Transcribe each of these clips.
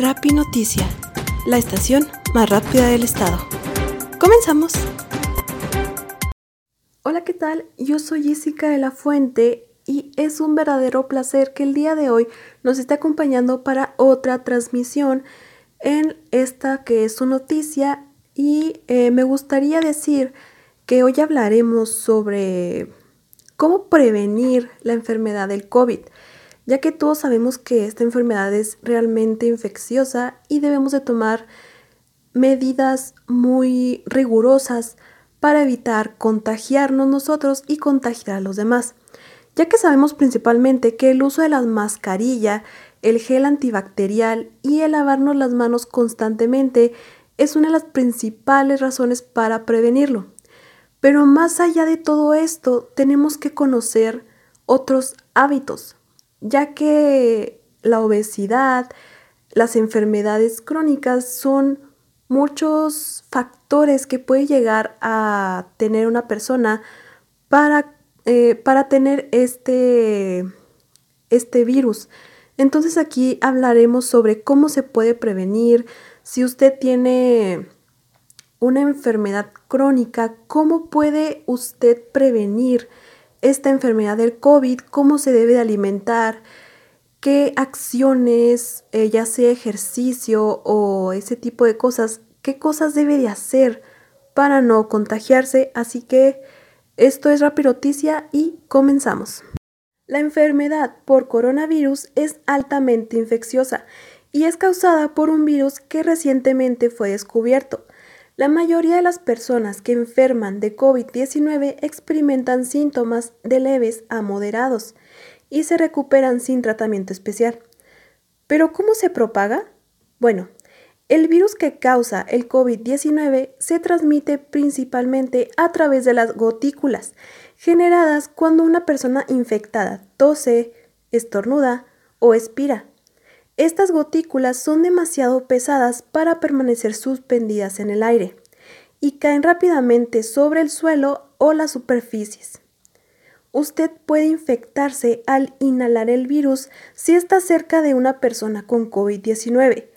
Rapi Noticia, la estación más rápida del estado. Comenzamos. Hola, ¿qué tal? Yo soy Jessica de la Fuente y es un verdadero placer que el día de hoy nos esté acompañando para otra transmisión en esta que es su noticia y eh, me gustaría decir que hoy hablaremos sobre cómo prevenir la enfermedad del COVID ya que todos sabemos que esta enfermedad es realmente infecciosa y debemos de tomar medidas muy rigurosas para evitar contagiarnos nosotros y contagiar a los demás, ya que sabemos principalmente que el uso de la mascarilla, el gel antibacterial y el lavarnos las manos constantemente es una de las principales razones para prevenirlo. Pero más allá de todo esto, tenemos que conocer otros hábitos, ya que la obesidad, las enfermedades crónicas son muchos factores que puede llegar a tener una persona para, eh, para tener este, este virus. Entonces aquí hablaremos sobre cómo se puede prevenir, si usted tiene una enfermedad crónica, cómo puede usted prevenir esta enfermedad del COVID, cómo se debe de alimentar, qué acciones, eh, ya sea ejercicio o ese tipo de cosas, qué cosas debe de hacer para no contagiarse. Así que esto es Rapiroticia y comenzamos. La enfermedad por coronavirus es altamente infecciosa y es causada por un virus que recientemente fue descubierto. La mayoría de las personas que enferman de COVID-19 experimentan síntomas de leves a moderados y se recuperan sin tratamiento especial. ¿Pero cómo se propaga? Bueno, el virus que causa el COVID-19 se transmite principalmente a través de las gotículas, generadas cuando una persona infectada tose, estornuda o expira. Estas gotículas son demasiado pesadas para permanecer suspendidas en el aire y caen rápidamente sobre el suelo o las superficies. Usted puede infectarse al inhalar el virus si está cerca de una persona con COVID-19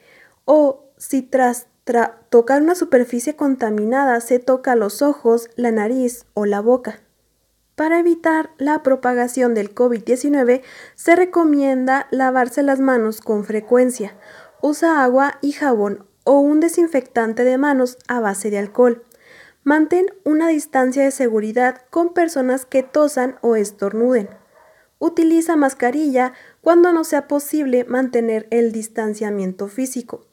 o si tras tocar una superficie contaminada se toca los ojos, la nariz o la boca. Para evitar la propagación del COVID-19 se recomienda lavarse las manos con frecuencia. Usa agua y jabón o un desinfectante de manos a base de alcohol. Mantén una distancia de seguridad con personas que tosan o estornuden. Utiliza mascarilla cuando no sea posible mantener el distanciamiento físico.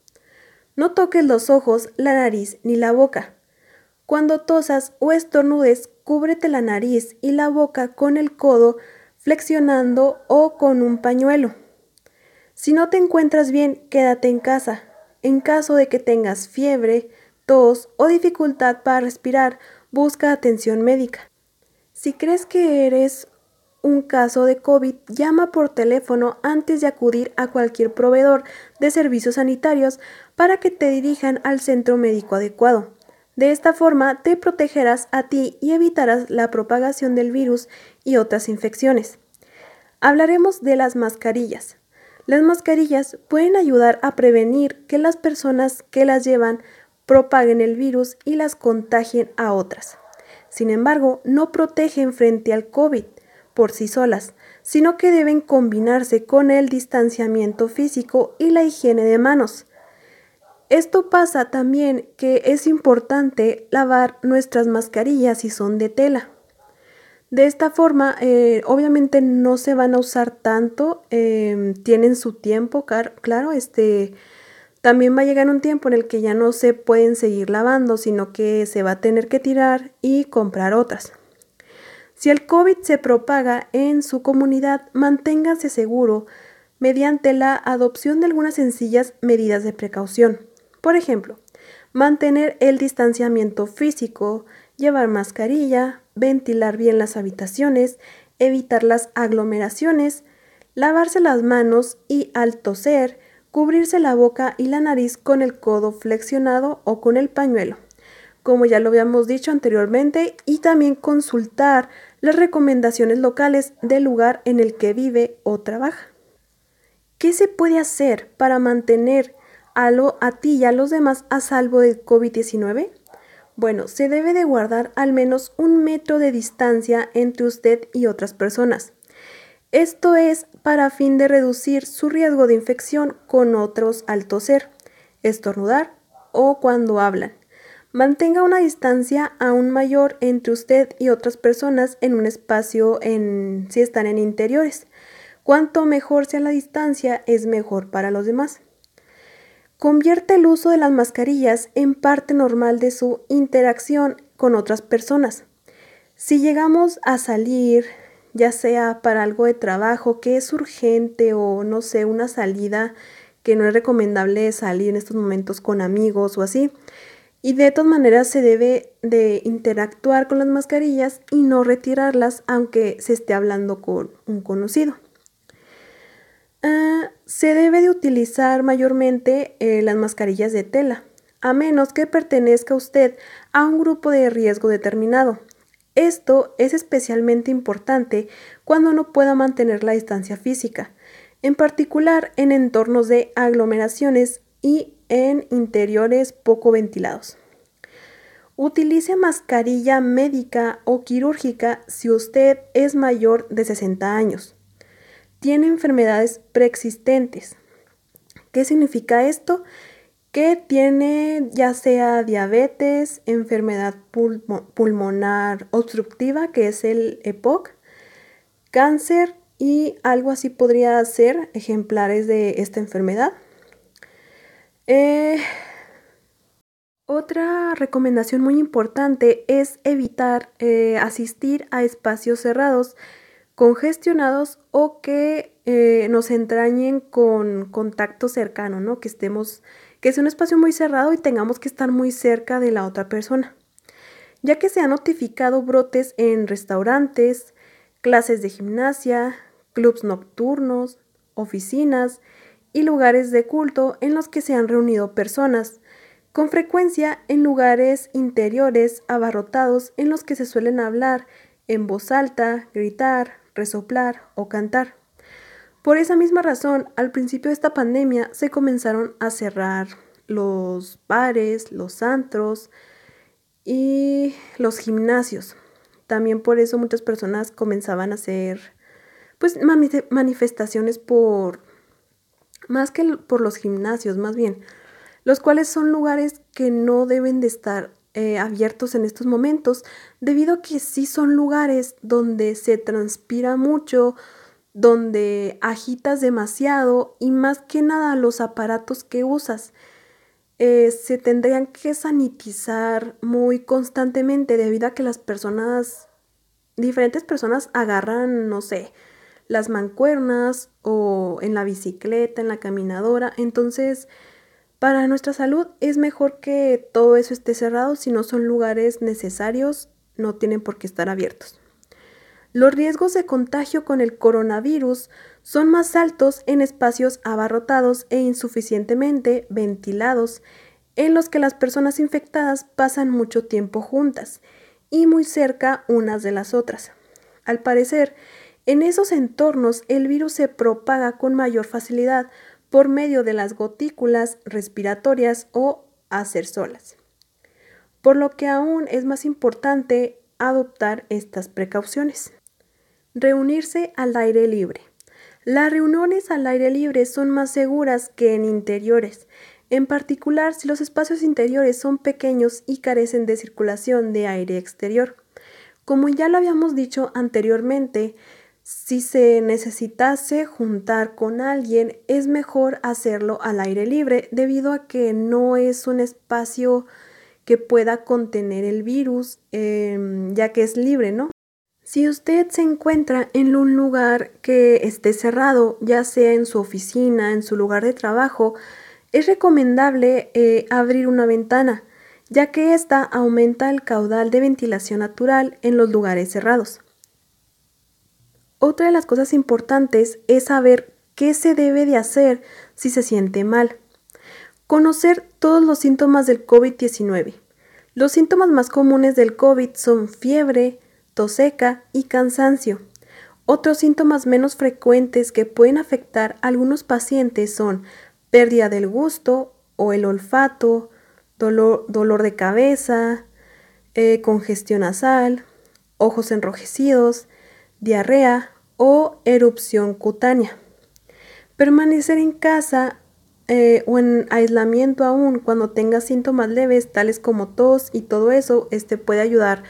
No toques los ojos, la nariz ni la boca. Cuando tosas o estornudes, cúbrete la nariz y la boca con el codo flexionando o con un pañuelo. Si no te encuentras bien, quédate en casa. En caso de que tengas fiebre, tos o dificultad para respirar, busca atención médica. Si crees que eres un caso de COVID, llama por teléfono antes de acudir a cualquier proveedor de servicios sanitarios para que te dirijan al centro médico adecuado. De esta forma te protegerás a ti y evitarás la propagación del virus y otras infecciones. Hablaremos de las mascarillas. Las mascarillas pueden ayudar a prevenir que las personas que las llevan propaguen el virus y las contagien a otras. Sin embargo, no protegen frente al COVID por sí solas, sino que deben combinarse con el distanciamiento físico y la higiene de manos. Esto pasa también que es importante lavar nuestras mascarillas si son de tela. De esta forma, eh, obviamente no se van a usar tanto, em, tienen su tiempo, claro, este, también va a llegar un tiempo en el que ya no se pueden seguir lavando, sino que se va a tener que tirar y comprar otras. Si el COVID se propaga en su comunidad, manténgase seguro mediante la adopción de algunas sencillas medidas de precaución. Por ejemplo, mantener el distanciamiento físico, llevar mascarilla, ventilar bien las habitaciones, evitar las aglomeraciones, lavarse las manos y al toser, cubrirse la boca y la nariz con el codo flexionado o con el pañuelo, como ya lo habíamos dicho anteriormente, y también consultar las recomendaciones locales del lugar en el que vive o trabaja. ¿Qué se puede hacer para mantener a, ti y a los demás a salvo del COVID-19? Bueno, se debe de guardar al menos un metro de distancia entre usted y otras personas. Esto es para fin de reducir su riesgo de infección con otros al toser, estornudar o cuando hablan. Mantenga una distancia aún mayor entre usted y otras personas en un espacio en, si están en interiores. Cuanto mejor sea la distancia, es mejor para los demás. Convierte el uso de las mascarillas en parte normal de su interacción con otras personas. Si llegamos a salir, ya sea para algo de trabajo que es urgente o no sé, una salida que no es recomendable salir en estos momentos con amigos o así. Y de todas maneras se debe de interactuar con las mascarillas y no retirarlas aunque se esté hablando con un conocido. Ah, se debe de utilizar mayormente eh, las mascarillas de tela, a menos que pertenezca usted a un grupo de riesgo determinado. Esto es especialmente importante cuando no pueda mantener la distancia física, en particular en entornos de aglomeraciones y en interiores poco ventilados. Utilice mascarilla médica o quirúrgica si usted es mayor de 60 años. Tiene enfermedades preexistentes. ¿Qué significa esto? que tiene ya sea diabetes, enfermedad pulmonar obstructiva, que es el EPOC, cáncer y algo así podría ser ejemplares de esta enfermedad. Eh, otra recomendación muy importante es evitar eh, asistir a espacios cerrados, congestionados o que eh, nos entrañen con contacto cercano, ¿no? Que estemos que es un espacio muy cerrado y tengamos que estar muy cerca de la otra persona, ya que se han notificado brotes en restaurantes, clases de gimnasia, clubs nocturnos, oficinas y lugares de culto en los que se han reunido personas, con frecuencia en lugares interiores abarrotados en los que se suelen hablar en voz alta, gritar, resoplar o cantar. Por esa misma razón, al principio de esta pandemia se comenzaron a cerrar los bares, los antros y los gimnasios. También por eso muchas personas comenzaban a hacer pues manifestaciones por más que por los gimnasios, más bien, los cuales son lugares que no deben de estar eh, abiertos en estos momentos, debido a que sí son lugares donde se transpira mucho, donde agitas demasiado y más que nada los aparatos que usas. Eh, se tendrían que sanitizar muy constantemente debido a que las personas, diferentes personas agarran, no sé, las mancuernas o en la bicicleta, en la caminadora. Entonces, para nuestra salud es mejor que todo eso esté cerrado si no son lugares necesarios, no tienen por qué estar abiertos. Los riesgos de contagio con el coronavirus son más altos en espacios abarrotados e insuficientemente ventilados, en los que las personas infectadas pasan mucho tiempo juntas y muy cerca unas de las otras. Al parecer, en esos entornos el virus se propaga con mayor facilidad por medio de las gotículas respiratorias o solas. Por lo que aún es más importante adoptar estas precauciones. Reunirse al aire libre. Las reuniones al aire libre son más seguras que en interiores, en particular si los espacios interiores son pequeños y carecen de circulación de aire exterior. Como ya lo habíamos dicho anteriormente, si se necesitase juntar con alguien, es mejor hacerlo al aire libre debido a que no es un espacio que pueda contener el virus, em, ya que es libre, ¿no? Si usted se encuentra en un lugar que esté cerrado, ya sea en su oficina, en su lugar de trabajo, es recomendable eh, abrir una ventana, ya que ésta aumenta el caudal de ventilación natural en los lugares cerrados. Otra de las cosas importantes es saber qué se debe de hacer si se siente mal. Conocer todos los síntomas del COVID-19. Los síntomas más comunes del COVID son fiebre, seca y cansancio. Otros síntomas menos frecuentes que pueden afectar a algunos pacientes son pérdida del gusto o el olfato, dolor, dolor de cabeza, eh, congestión nasal, ojos enrojecidos, diarrea o erupción cutánea. Permanecer en casa eh, o en aislamiento aún cuando tenga síntomas leves tales como tos y todo eso, este puede ayudar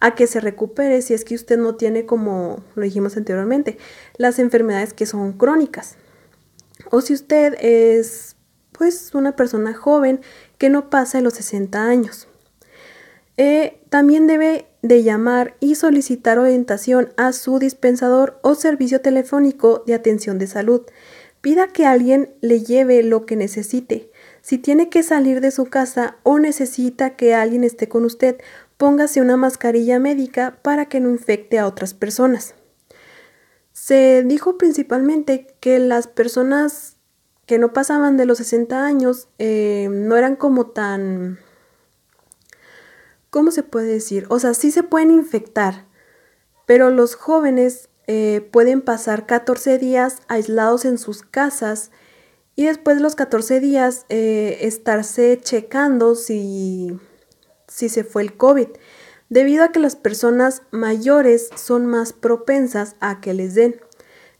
a que se recupere si es que usted no tiene como lo dijimos anteriormente, las enfermedades que son crónicas. O si usted es pues una persona joven que no pasa de los 60 años. Eh, también debe de llamar y solicitar orientación a su dispensador o servicio telefónico de atención de salud. Pida que alguien le lleve lo que necesite. Si tiene que salir de su casa o necesita que alguien esté con usted, póngase una mascarilla médica para que no infecte a otras personas. Se dijo principalmente que las personas que no pasaban de los 60 años eh, no eran como tan ¿cómo se puede decir? O sea, sí se pueden infectar, pero los jóvenes eh, pueden pasar 14 días aislados en sus casas y después de los 14 días eh, estarse checando si, si se fue el COVID, debido a que las personas mayores son más propensas a que les den.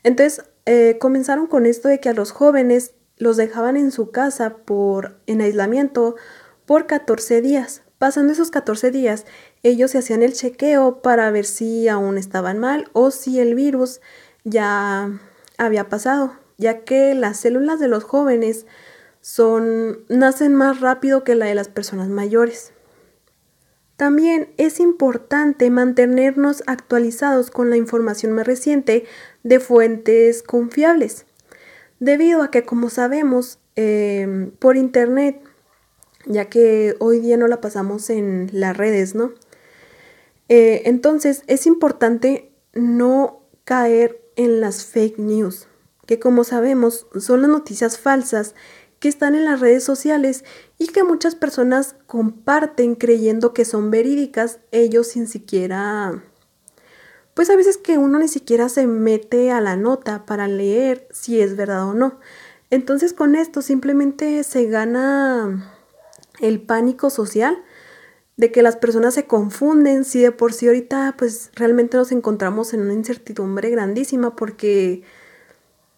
Entonces, eh, comenzaron con esto de que a los jóvenes los dejaban en su casa por en aislamiento por 14 días. Pasando esos 14 días, ellos se hacían el chequeo para ver si aún estaban mal o si el virus ya había pasado, ya que las células de los jóvenes son nacen más rápido que la de las personas mayores. También es importante mantenernos actualizados con la información más reciente de fuentes confiables, debido a que como sabemos eh, por internet ya que hoy día no la pasamos en las redes, ¿no? Eh, entonces es importante no caer en las fake news, que como sabemos son las noticias falsas que están en las redes sociales y que muchas personas comparten creyendo que son verídicas, ellos sin siquiera... Pues a veces que uno ni siquiera se mete a la nota para leer si es verdad o no. Entonces con esto simplemente se gana el pánico social de que las personas se confunden, si de por sí ahorita pues realmente nos encontramos en una incertidumbre grandísima porque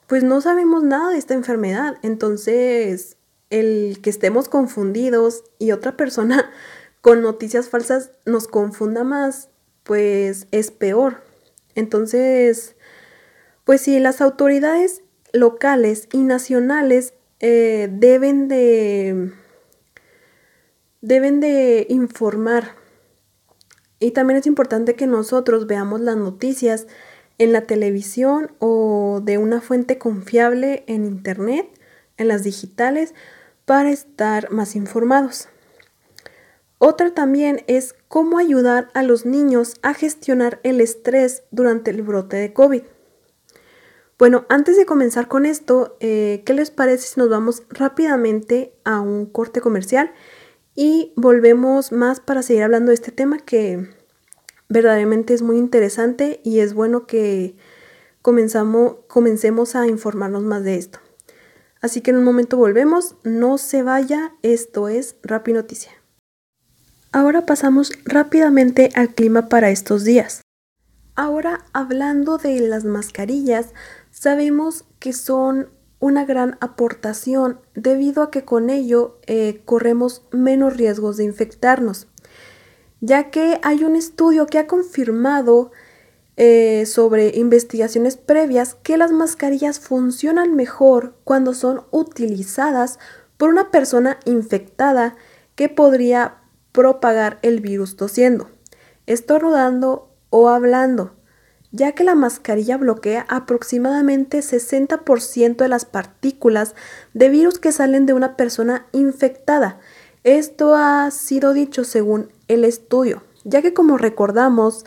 pues no sabemos nada de esta enfermedad. Entonces, el que estemos confundidos y otra persona con noticias falsas nos confunda más, pues es peor. Entonces, pues si las autoridades locales y nacionales eh, deben de deben de informar. Y también es importante que nosotros veamos las noticias en la televisión o de una fuente confiable en Internet, en las digitales, para estar más informados. Otra también es cómo ayudar a los niños a gestionar el estrés durante el brote de COVID. Bueno, antes de comenzar con esto, eh, ¿qué les parece si nos vamos rápidamente a un corte comercial? Y volvemos más para seguir hablando de este tema que verdaderamente es muy interesante y es bueno que comenzamos, comencemos a informarnos más de esto. Así que en un momento volvemos, no se vaya, esto es Rapi Noticia. Ahora pasamos rápidamente al clima para estos días. Ahora hablando de las mascarillas, sabemos que son una gran aportación debido a que con ello eh, corremos menos riesgos de infectarnos, ya que hay un estudio que ha confirmado eh, sobre investigaciones previas que las mascarillas funcionan mejor cuando son utilizadas por una persona infectada que podría propagar el virus tosiendo, estornudando o hablando ya que la mascarilla bloquea aproximadamente 60% de las partículas de virus que salen de una persona infectada. Esto ha sido dicho según el estudio, ya que como recordamos,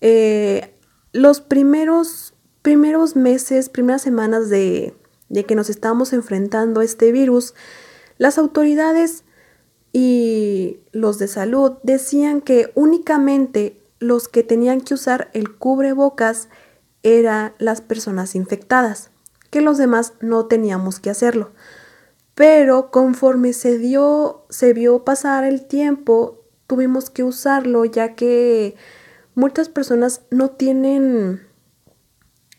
eh, los primeros, primeros meses, primeras semanas de, de que nos estamos enfrentando a este virus, las autoridades y los de salud decían que únicamente los que tenían que usar el cubrebocas eran las personas infectadas, que los demás no teníamos que hacerlo. pero conforme se dio, se vio pasar el tiempo, tuvimos que usarlo ya que muchas personas no tienen,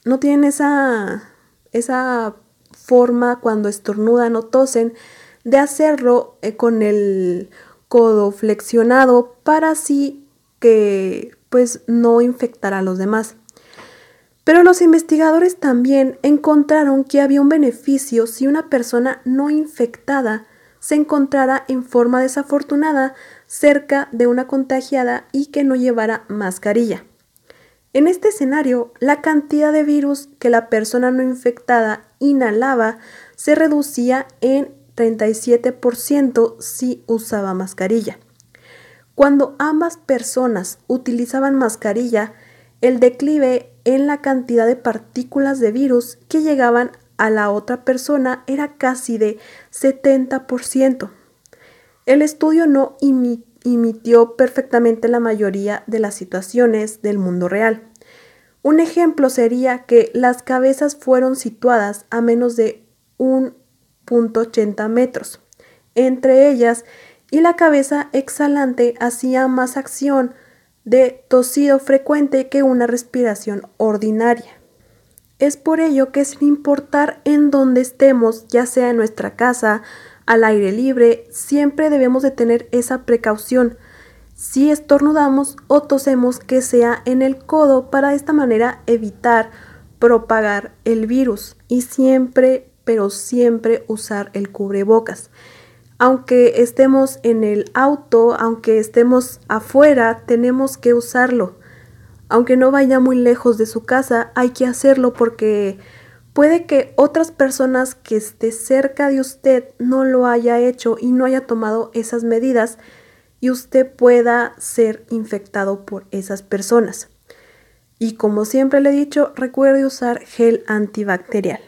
no tienen esa, esa forma cuando estornudan o tosen de hacerlo eh, con el codo flexionado para así que pues no infectar a los demás. Pero los investigadores también encontraron que había un beneficio si una persona no infectada se encontrara en forma desafortunada cerca de una contagiada y que no llevara mascarilla. En este escenario, la cantidad de virus que la persona no infectada inhalaba se reducía en 37% si usaba mascarilla. Cuando ambas personas utilizaban mascarilla, el declive en la cantidad de partículas de virus que llegaban a la otra persona era casi de 70%. El estudio no imitió perfectamente la mayoría de las situaciones del mundo real. Un ejemplo sería que las cabezas fueron situadas a menos de 1.80 metros entre ellas y la cabeza exhalante hacía más acción de tosido frecuente que una respiración ordinaria. Es por ello que sin importar en dónde estemos, ya sea en nuestra casa, al aire libre, siempre debemos de tener esa precaución. Si estornudamos o tosemos que sea en el codo para de esta manera evitar propagar el virus y siempre, pero siempre usar el cubrebocas aunque estemos en el auto, aunque estemos afuera, tenemos que usarlo. Aunque no vaya muy lejos de su casa, hay que hacerlo porque puede que otras personas que esté cerca de usted no lo haya hecho y no haya tomado esas medidas y usted pueda ser infectado por esas personas. Y como siempre le he dicho, recuerde usar gel antibacterial.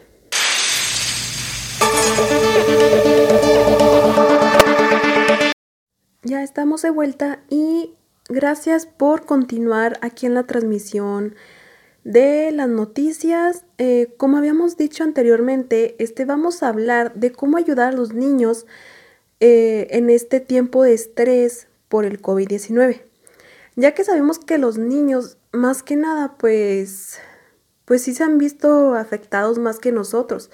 Ya estamos de vuelta y gracias por continuar aquí en la transmisión de las noticias. Eh, como habíamos dicho anteriormente, este, vamos a hablar de cómo ayudar a los niños eh, en este tiempo de estrés por el COVID-19. Ya que sabemos que los niños, más que nada, pues, pues sí se han visto afectados más que nosotros.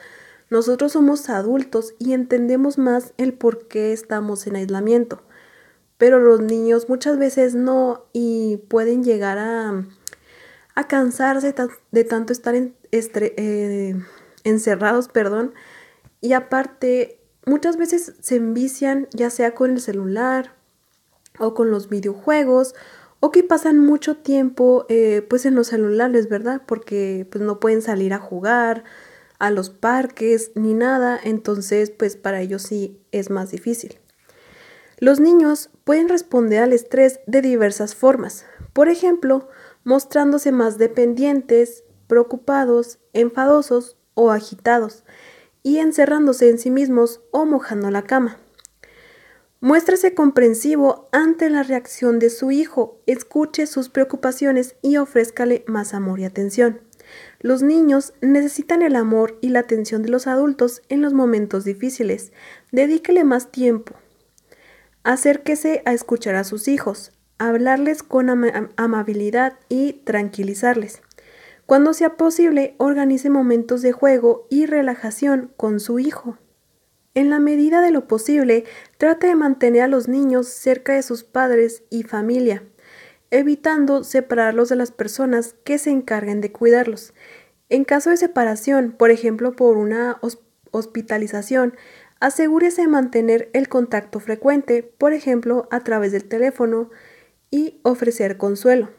Nosotros somos adultos y entendemos más el por qué estamos en aislamiento pero los niños muchas veces no y pueden llegar a, cansarse de tanto estar eh, encerrados, perdón, y aparte muchas veces se envician ya sea con el celular o con los videojuegos o que pasan mucho tiempo eh, pues en los celulares, ¿verdad? Porque pues no pueden salir a jugar a los parques ni nada, entonces pues para ellos sí es más difícil. Los niños pueden responder al estrés de diversas formas, por ejemplo, mostrándose más dependientes, preocupados, enfadosos o agitados, y encerrándose en sí mismos o mojando la cama. Muéstrese comprensivo ante la reacción de su hijo, escuche sus preocupaciones y ofrézcale más amor y atención. Los niños necesitan el amor y la atención de los adultos en los momentos difíciles. Dedíquele más tiempo, Acérquese a escuchar a sus hijos, hablarles con amabilidad y tranquilizarles. Cuando sea posible, organice momentos de juego y relajación con su hijo. En la medida de lo posible, trate de mantener a los niños cerca de sus padres y familia, evitando separarlos de las personas que se encarguen de cuidarlos. En caso de separación, por ejemplo por una hospitalización, Asegúrese de mantener el contacto frecuente, por ejemplo, a través del teléfono, y ofrecer consuelo.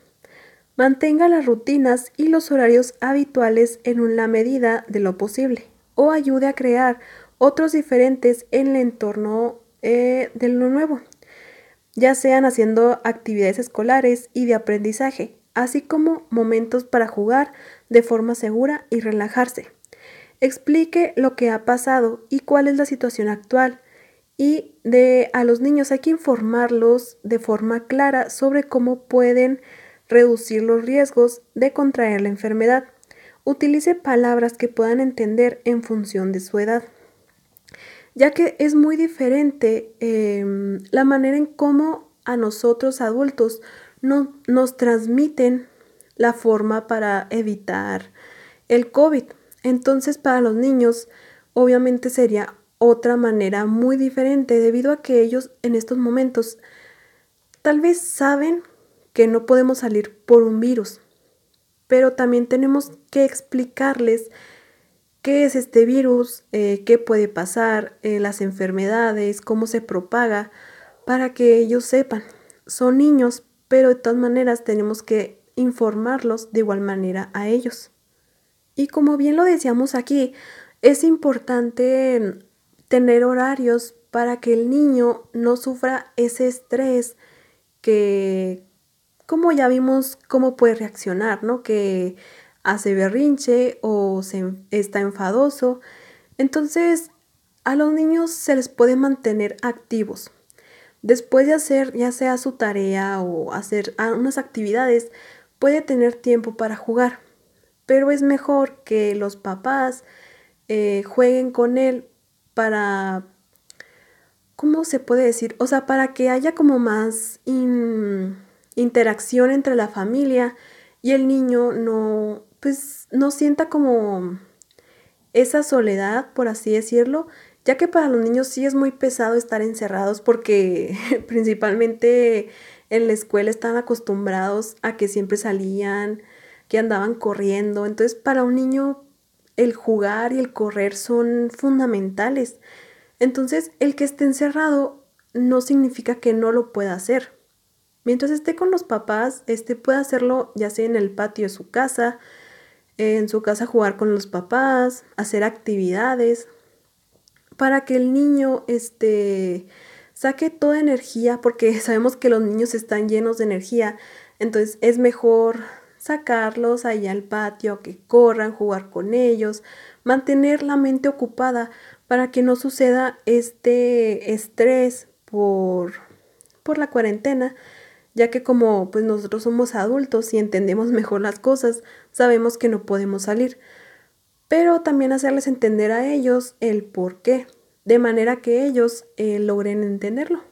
Mantenga las rutinas y los horarios habituales en la medida de lo posible, o ayude a crear otros diferentes en el entorno eh, de lo nuevo, ya sean haciendo actividades escolares y de aprendizaje, así como momentos para jugar de forma segura y relajarse. Explique lo que ha pasado y cuál es la situación actual. Y de a los niños hay que informarlos de forma clara sobre cómo pueden reducir los riesgos de contraer la enfermedad. Utilice palabras que puedan entender en función de su edad. ya que es muy diferente em, la manera en cómo a nosotros adultos no, nos transmiten la forma para evitar el COVID. Entonces para los niños obviamente sería otra manera muy diferente debido a que ellos en estos momentos tal vez saben que no podemos salir por un virus, pero también tenemos que explicarles qué es este virus, eh, qué puede pasar, eh, las enfermedades, cómo se propaga, para que ellos sepan. Son niños, pero de todas maneras tenemos que informarlos de igual manera a ellos. Y como bien lo decíamos aquí, es importante tener horarios para que el niño no sufra ese estrés que, como ya vimos, cómo puede reaccionar, ¿no? Que hace berrinche o se, está enfadoso. Entonces, a los niños se les puede mantener activos. Después de hacer ya sea su tarea o hacer unas actividades, puede tener tiempo para jugar. Pero es mejor que los papás eh, jueguen con él para, ¿cómo se puede decir? O sea, para que haya como más interacción entre la familia y el niño no, pues, no sienta como esa soledad, por así decirlo, ya que para los niños sí es muy pesado estar encerrados porque principalmente en la escuela están acostumbrados a que siempre salían, que andaban corriendo, entonces para un niño el jugar y el correr son fundamentales. Entonces, el que esté encerrado no significa que no lo pueda hacer. Mientras esté con los papás, este puede hacerlo ya sea en el patio de su casa, en su casa jugar con los papás, hacer actividades, para que el niño este, saque toda energía, porque sabemos que los niños están llenos de energía, entonces es mejor sacarlos ahí al patio, que corran, jugar con ellos, mantener la mente ocupada para que no suceda este estrés por, por la cuarentena, ya que como pues nosotros somos adultos y entendemos mejor las cosas, sabemos que no podemos salir, pero también hacerles entender a ellos el por qué, de manera que ellos eh, logren entenderlo.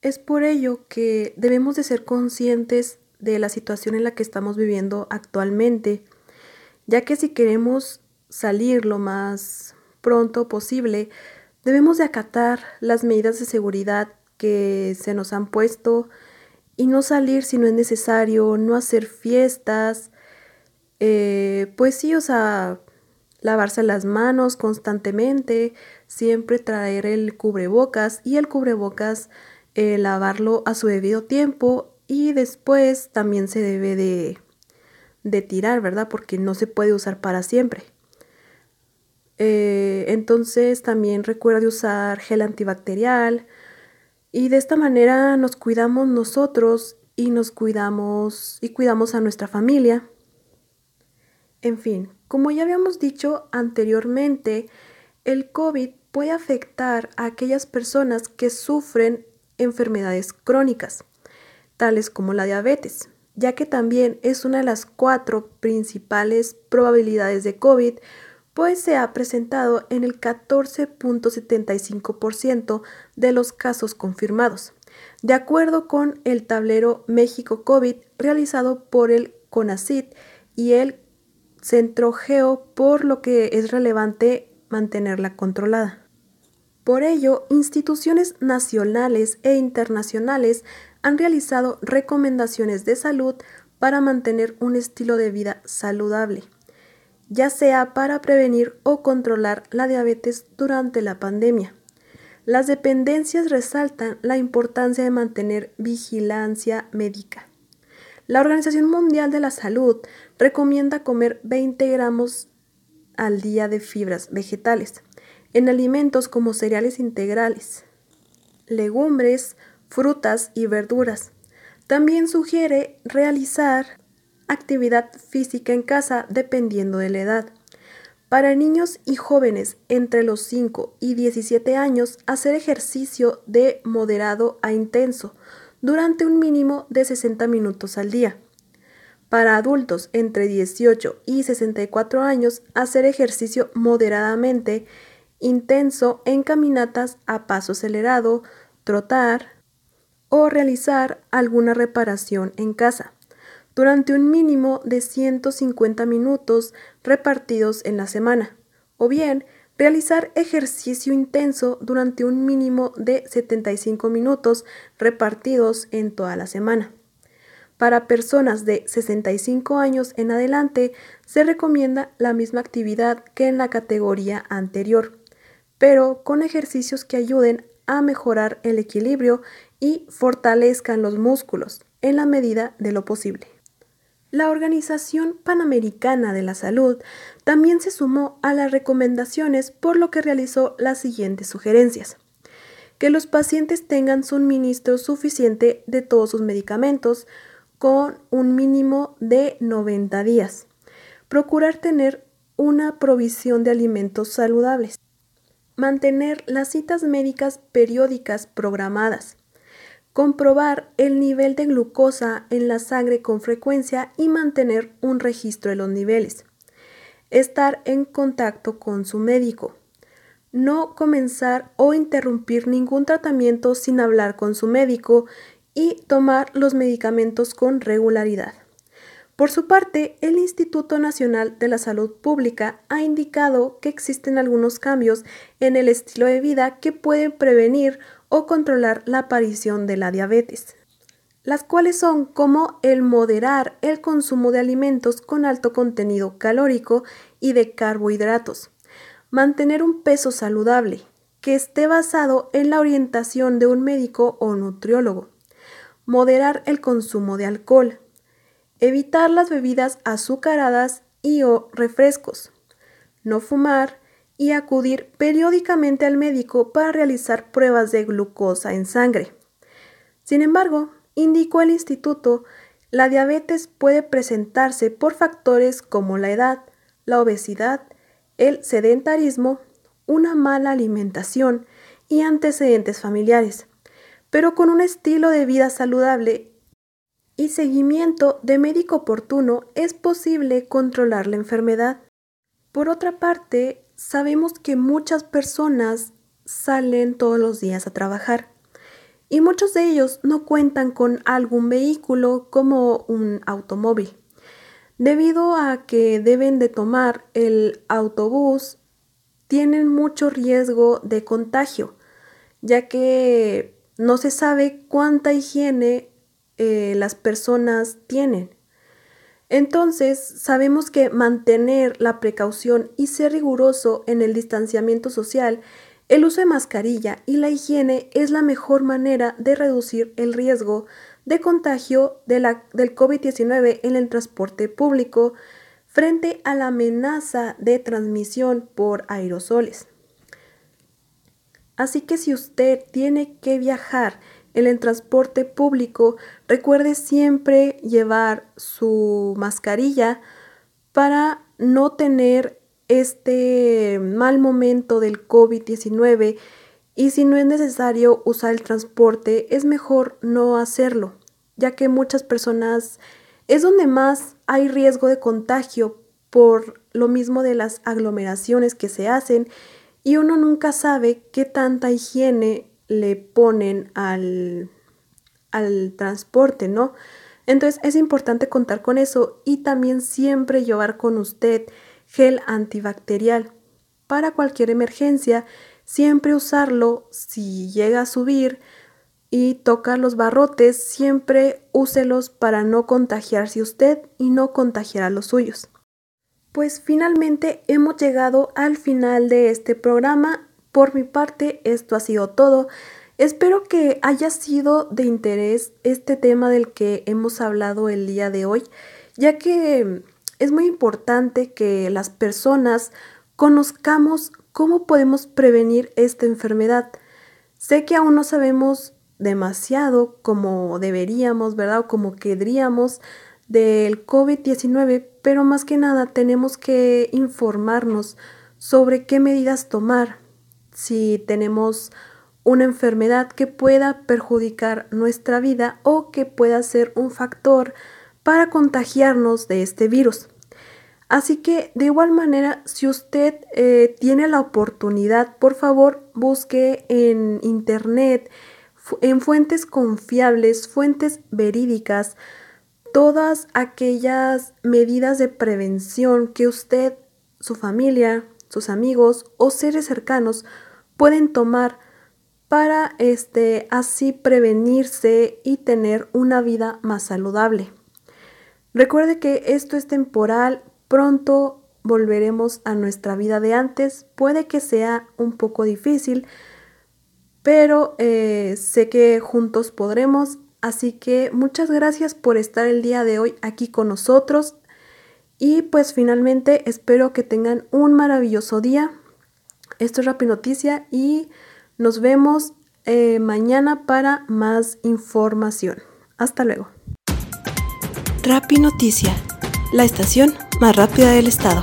Es por ello que debemos de ser conscientes de la situación en la que estamos viviendo actualmente, ya que si queremos salir lo más pronto posible, debemos de acatar las medidas de seguridad que se nos han puesto y no salir si no es necesario, no hacer fiestas, eh, pues sí, o sea, lavarse las manos constantemente, siempre traer el cubrebocas y el cubrebocas eh, lavarlo a su debido tiempo y después también se debe de, de tirar, ¿verdad? Porque no se puede usar para siempre. Eh, entonces también recuerda de usar gel antibacterial y de esta manera nos cuidamos nosotros y nos cuidamos y cuidamos a nuestra familia. En fin, como ya habíamos dicho anteriormente, el COVID puede afectar a aquellas personas que sufren enfermedades crónicas tales como la diabetes, ya que también es una de las cuatro principales probabilidades de COVID, pues se ha presentado en el 14.75% de los casos confirmados, de acuerdo con el tablero México COVID realizado por el CONACIT y el Centrogeo, por lo que es relevante mantenerla controlada. Por ello, instituciones nacionales e internacionales han realizado recomendaciones de salud para mantener un estilo de vida saludable, ya sea para prevenir o controlar la diabetes durante la pandemia. Las dependencias resaltan la importancia de mantener vigilancia médica. La Organización Mundial de la Salud recomienda comer 20 gramos al día de fibras vegetales en alimentos como cereales integrales, legumbres, frutas y verduras. También sugiere realizar actividad física en casa dependiendo de la edad. Para niños y jóvenes entre los 5 y 17 años, hacer ejercicio de moderado a intenso durante un mínimo de 60 minutos al día. Para adultos entre 18 y 64 años, hacer ejercicio moderadamente intenso en caminatas a paso acelerado, trotar o realizar alguna reparación en casa durante un mínimo de 150 minutos repartidos en la semana, o bien realizar ejercicio intenso durante un mínimo de 75 minutos repartidos en toda la semana. Para personas de 65 años en adelante se recomienda la misma actividad que en la categoría anterior, pero con ejercicios que ayuden a mejorar el equilibrio y fortalezcan los músculos en la medida de lo posible. La Organización Panamericana de la Salud también se sumó a las recomendaciones por lo que realizó las siguientes sugerencias. Que los pacientes tengan suministro suficiente de todos sus medicamentos con un mínimo de 90 días. Procurar tener una provisión de alimentos saludables. Mantener las citas médicas periódicas programadas comprobar el nivel de glucosa en la sangre con frecuencia y mantener un registro de los niveles. Estar en contacto con su médico. No comenzar o interrumpir ningún tratamiento sin hablar con su médico y tomar los medicamentos con regularidad. Por su parte, el Instituto Nacional de la Salud Pública ha indicado que existen algunos cambios en el estilo de vida que pueden prevenir o controlar la aparición de la diabetes, las cuales son como el moderar el consumo de alimentos con alto contenido calórico y de carbohidratos, mantener un peso saludable, que esté basado en la orientación de un médico o nutriólogo, moderar el consumo de alcohol, evitar las bebidas azucaradas y o refrescos, no fumar, y acudir periódicamente al médico para realizar pruebas de glucosa en sangre. Sin embargo, indicó el instituto, la diabetes puede presentarse por factores como la edad, la obesidad, el sedentarismo, una mala alimentación y antecedentes familiares, pero con un estilo de vida saludable y seguimiento de médico oportuno es posible controlar la enfermedad. Por otra parte, sabemos que muchas personas salen todos los días a trabajar y muchos de ellos no cuentan con algún vehículo como un automóvil. Debido a que deben de tomar el autobús, tienen mucho riesgo de contagio, ya que no se sabe cuánta higiene eh, las personas tienen. Entonces, sabemos que mantener la precaución y ser riguroso en el distanciamiento social, el uso de mascarilla y la higiene es la mejor manera de reducir el riesgo de contagio de la, del COVID-19 en el transporte público frente a la amenaza de transmisión por aerosoles. Así que si usted tiene que viajar en el transporte público, recuerde siempre llevar su mascarilla para no tener este mal momento del COVID-19 y si no es necesario usar el transporte, es mejor no hacerlo, ya que muchas personas es donde más hay riesgo de contagio por lo mismo de las aglomeraciones que se hacen y uno nunca sabe qué tanta higiene le ponen al, al transporte, ¿no? Entonces es importante contar con eso y también siempre llevar con usted gel antibacterial. Para cualquier emergencia, siempre usarlo si llega a subir y tocar los barrotes, siempre úselos para no contagiarse usted y no contagiar a los suyos. Pues finalmente hemos llegado al final de este programa por mi parte, esto ha sido todo. Espero que haya sido de interés este tema del que hemos hablado el día de hoy, ya que es muy importante que las personas conozcamos cómo podemos prevenir esta enfermedad. Sé que aún no sabemos demasiado como deberíamos, ¿verdad? O como querríamos del COVID-19, pero más que nada tenemos que informarnos sobre qué medidas tomar si tenemos una enfermedad que pueda perjudicar nuestra vida o que pueda ser un factor para contagiarnos de este virus. Así que de igual manera, si usted eh, tiene la oportunidad, por favor busque en internet, en fuentes confiables, fuentes verídicas, todas aquellas medidas de prevención que usted, su familia, sus amigos o seres cercanos pueden tomar para este así prevenirse y tener una vida más saludable. Recuerde que esto es temporal, Pronto volveremos a nuestra vida de antes. Puede que sea un poco difícil, pero eh, sé que juntos podremos. Así que muchas gracias por estar el día de hoy aquí con nosotros. Y pues finalmente espero que tengan un maravilloso día. Esto es Rapid Noticia y nos vemos eh, mañana para más información. Hasta luego. Rapid Noticia, la estación más rápida del estado.